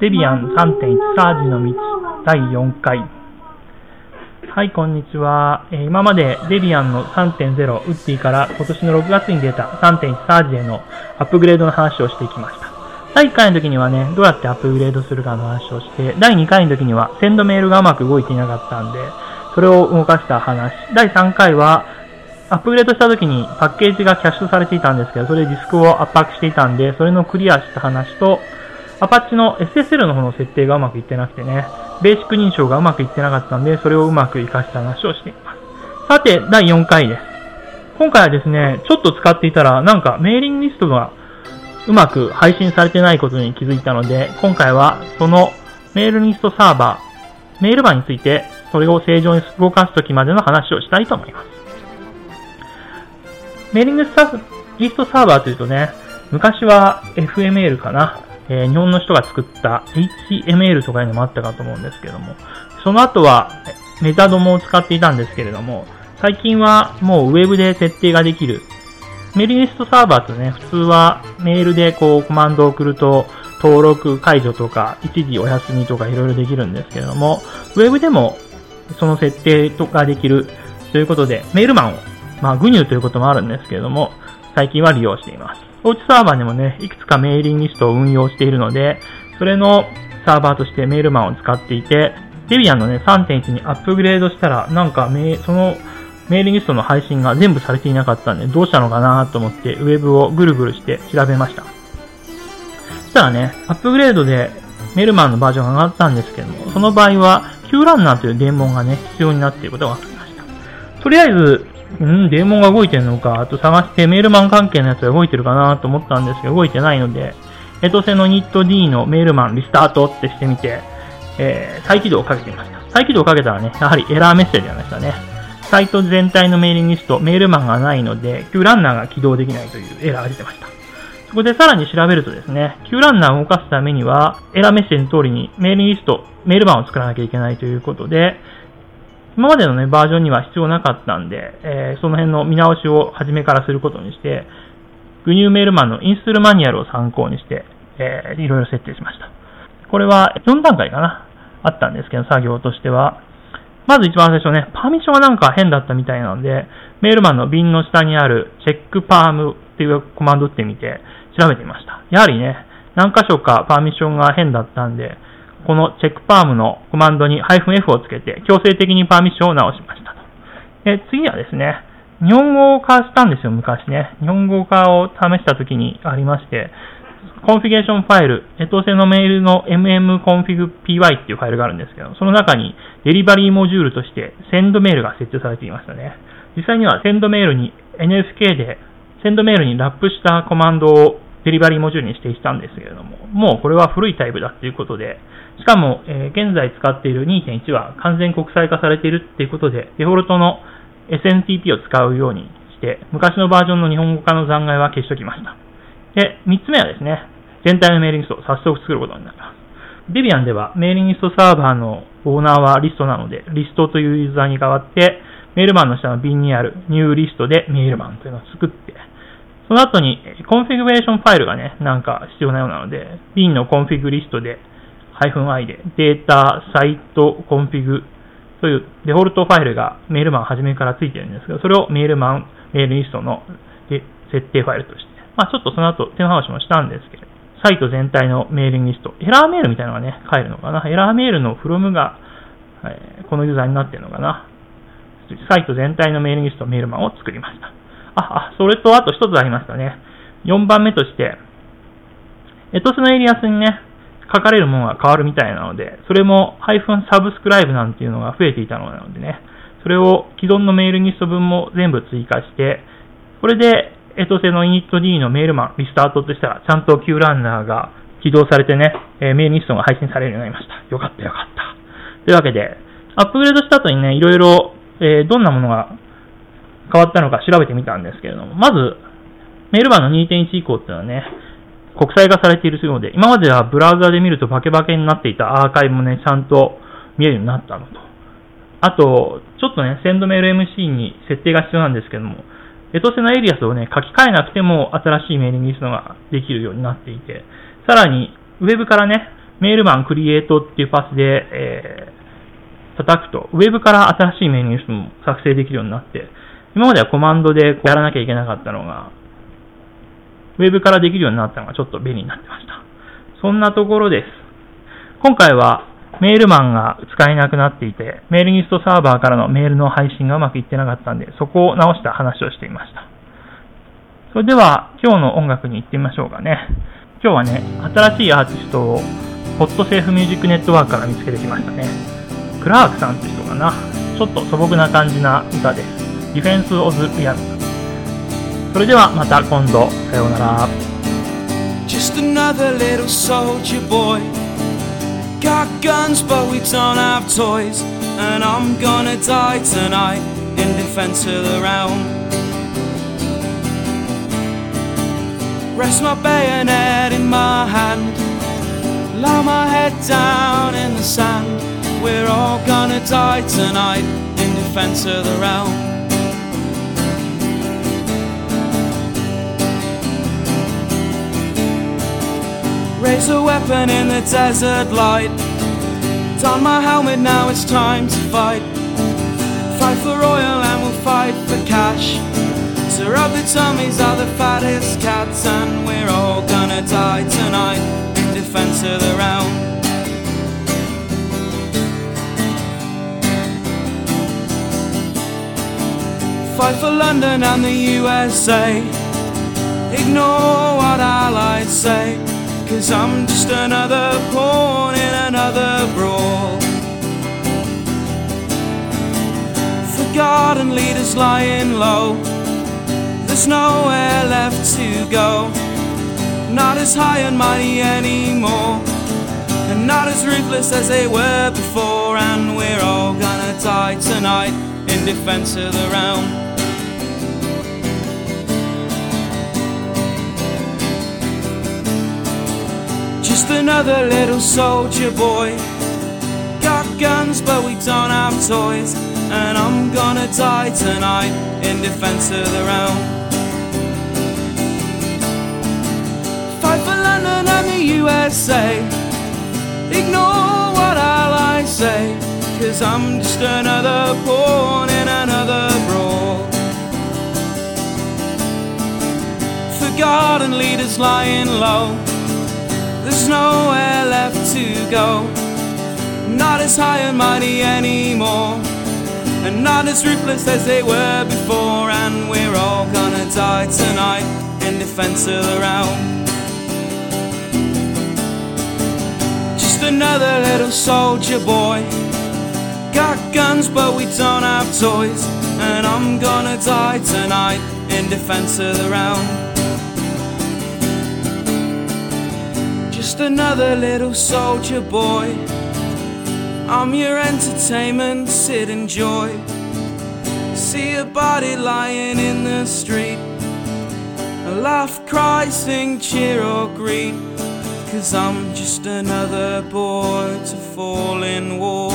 デビアン3.1サージの道第4回。はい、こんにちは。えー、今までデビアンの3.0ウッディから今年の6月に出た3.1サージへのアップグレードの話をしていきました。第1回の時にはね、どうやってアップグレードするかの話をして、第2回の時にはセンドメールがうまく動いていなかったんで、それを動かした話。第3回は、アップグレードした時にパッケージがキャッシュされていたんですけど、それでディスクを圧迫していたんで、それのクリアした話と、アパッチの SSL の方の設定がうまくいってなくてね、ベーシック認証がうまくいってなかったんで、それをうまく活かした話をしています。さて、第4回です。今回はですね、ちょっと使っていたら、なんかメーリングリストがうまく配信されてないことに気づいたので、今回はそのメールリストサーバー、メールバーについて、それを正常に動かすときまでの話をしたいと思います。メーリングスタリストサーバーというとね、昔は FML かな、えー、日本の人が作った HML とかいうのもあったかと思うんですけども、その後はメタドモを使っていたんですけれども、最近はもうウェブで設定ができる。メールリストサーバーとね、普通はメールでこうコマンドを送ると登録解除とか一時お休みとかいろいろできるんですけれども、ウェブでもその設定とかできる。ということで、メールマンを、まあ、グニューということもあるんですけれども、最近は利用しています。おうちサーバーにもね、いくつかメーリングリストを運用しているので、それのサーバーとしてメールマンを使っていて、デビアンのね、3.1にアップグレードしたら、なんかメ、そのメーリンリストの配信が全部されていなかったんで、どうしたのかなと思って、ウェブをぐるぐるして調べました。そしたらね、アップグレードでメールマンのバージョンが上がったんですけども、その場合は、Q ランナーというデーモンがね、必要になっていることが分かりました。とりあえず、うん、デーモンが動いてるのか、あと探してメールマン関係のやつが動いてるかなと思ったんですけど、動いてないので、エトセのニット D のメールマンリスタートってしてみて、えー、再起動をかけてみました。再起動をかけたらね、やはりエラーメッセージがありましたね。サイト全体のメーリングリスト、メールマンがないので、Q ランナーが起動できないというエラーが出てました。そこでさらに調べるとですね、Q ランナーを動かすためには、エラーメッセージの通りにメーリングリスト、メールマンを作らなきゃいけないということで、今までのね、バージョンには必要なかったんで、えー、その辺の見直しを初めからすることにして、グニューメールマンのインストールマニュアルを参考にして、えー、いろいろ設定しました。これは4段階かな、あったんですけど、作業としては、まず一番最初ね、パーミッションがなんか変だったみたいなので、メールマンの瓶の下にあるチェックパームっていうコマンド打ってみて調べてみました。やはりね、何箇所かパーミッションが変だったんで、この check perm のコマンドに -f をつけて強制的にパーミッションを直しましたと。で次はですね、日本語化したんですよ、昔ね。日本語化を試した時にありまして、コンフィギュレーションファイル、 etc のメールの mmconfigpy っていうファイルがあるんですけど、その中に delivery module として sendmail が設置されていましたね。実際にはセンドメールに NFK で sendmail にラップしたコマンドをデリバリーモジュールに指定したんですけれども、もうこれは古いタイプだっていうことで、しかも、え、現在使っている2.1は完全国際化されているっていうことで、デフォルトの SNTP を使うようにして、昔のバージョンの日本語化の残骸は消しておきました。で、3つ目はですね、全体のメーリングリストを早速作ることになります。デビアンではメーリングリストサーバーのオーナーはリストなので、リストというユーザーに代わって、メールマンの下の瓶にあるニューリストでメールマンというのを作って、その後にコンフィグレーションファイルがね、なんか必要なようなので、 bin の config list で、-i で data、site、config というデフォルトファイルが Mailman 初めからついてるんですが、それを Mailman、メールリストの設定ファイルとして、まあちょっとその後手直しもしたんですけど、サイト全体のメーリングリスト、エラーメールみたいなのがね、返るのかな。エラーメールの from が、え、このユーザーになってるのかな。サイト全体のメーリングリスト、メールマンを作りました。あ、あ、それとあと一つありましたね。4番目として、エトスのエリアスにね、書かれるものが変わるみたいなので、それもハイフンサブスクライブなんていうのが増えていたのなのでね、それを既存のメールリスト分も全部追加して、これでエトセのイニット D のメールマン、リスタートとしたら、ちゃんと Q ランナーが起動されてね、えー、メールリストが配信されるようになりました。よかったよかった。というわけで、アップグレードした後にね、いろいろ、えー、どんなものが変わったのか調べてみたんですけれども、まず、メールマンの2.1以降っていうのはね、国際化されているようで、今まではブラウザで見るとバケバケになっていたアーカイブもね、ちゃんと見えるようになったのと。あと、ちょっとね、センドメール MC に設定が必要なんですけども、エトセのエリアスをね、書き換えなくても新しいメーリングリストができるようになっていて、さらに、ウェブからね、メールマンクリエイトっていうパスで、えー、叩くと、ウェブから新しいメーリングリストも作成できるようになって、今まではコマンドでやらなきゃいけなかったのが、ウェブからできるようになったのがちょっと便利になってました。そんなところです。今回はメールマンが使えなくなっていて、メールリストサーバーからのメールの配信がうまくいってなかったんで、そこを直した話をしていました。それでは、今日の音楽に行ってみましょうかね。今日はね、新しいアーティストを、ホットセーフミュージックネットワークから見つけてきましたね。クラークさんって人かな。ちょっと素朴な感じな歌です。ディフェンス・オズ・ピアノ。それではまた今度、さようなら。Just another little soldier boy Got guns but we don't have toys And I'm gonna die tonight in defense of the realm Rest my bayonet in my hand Lie my head down in the sand We're all gonna die tonight in defense of the realm Raise a weapon in the desert light. Don my helmet, now it's time to fight. Fight for oil and we'll fight for cash. To rub the tummies are the fattest cats, and we're all gonna die tonight in defense of the realm. Fight for London and the USA. Ignore what allies say. Cause I'm just another pawn in another brawl. Forgotten leaders lying low. There's nowhere left to go. Not as high and mighty anymore. And not as ruthless as they were before. And we're all gonna die tonight in defense of the realm. Just another little soldier boy. Got guns, but we don't have toys. And I'm gonna die tonight in defense of the realm. Fight for London and the USA. Ignore what allies say. Cause I'm just another pawn in another brawl. Forgotten leaders lying low nowhere left to go. Not as high and mighty anymore, and not as ruthless as they were before. And we're all gonna die tonight in defense of the realm. Just another little soldier boy. Got guns, but we don't have toys. And I'm gonna die tonight in defense of the realm. Just another little soldier boy. I'm your entertainment, sit and enjoy. See a body lying in the street. A laugh, cry, sing, cheer, or greet. Cause I'm just another boy to fall in war.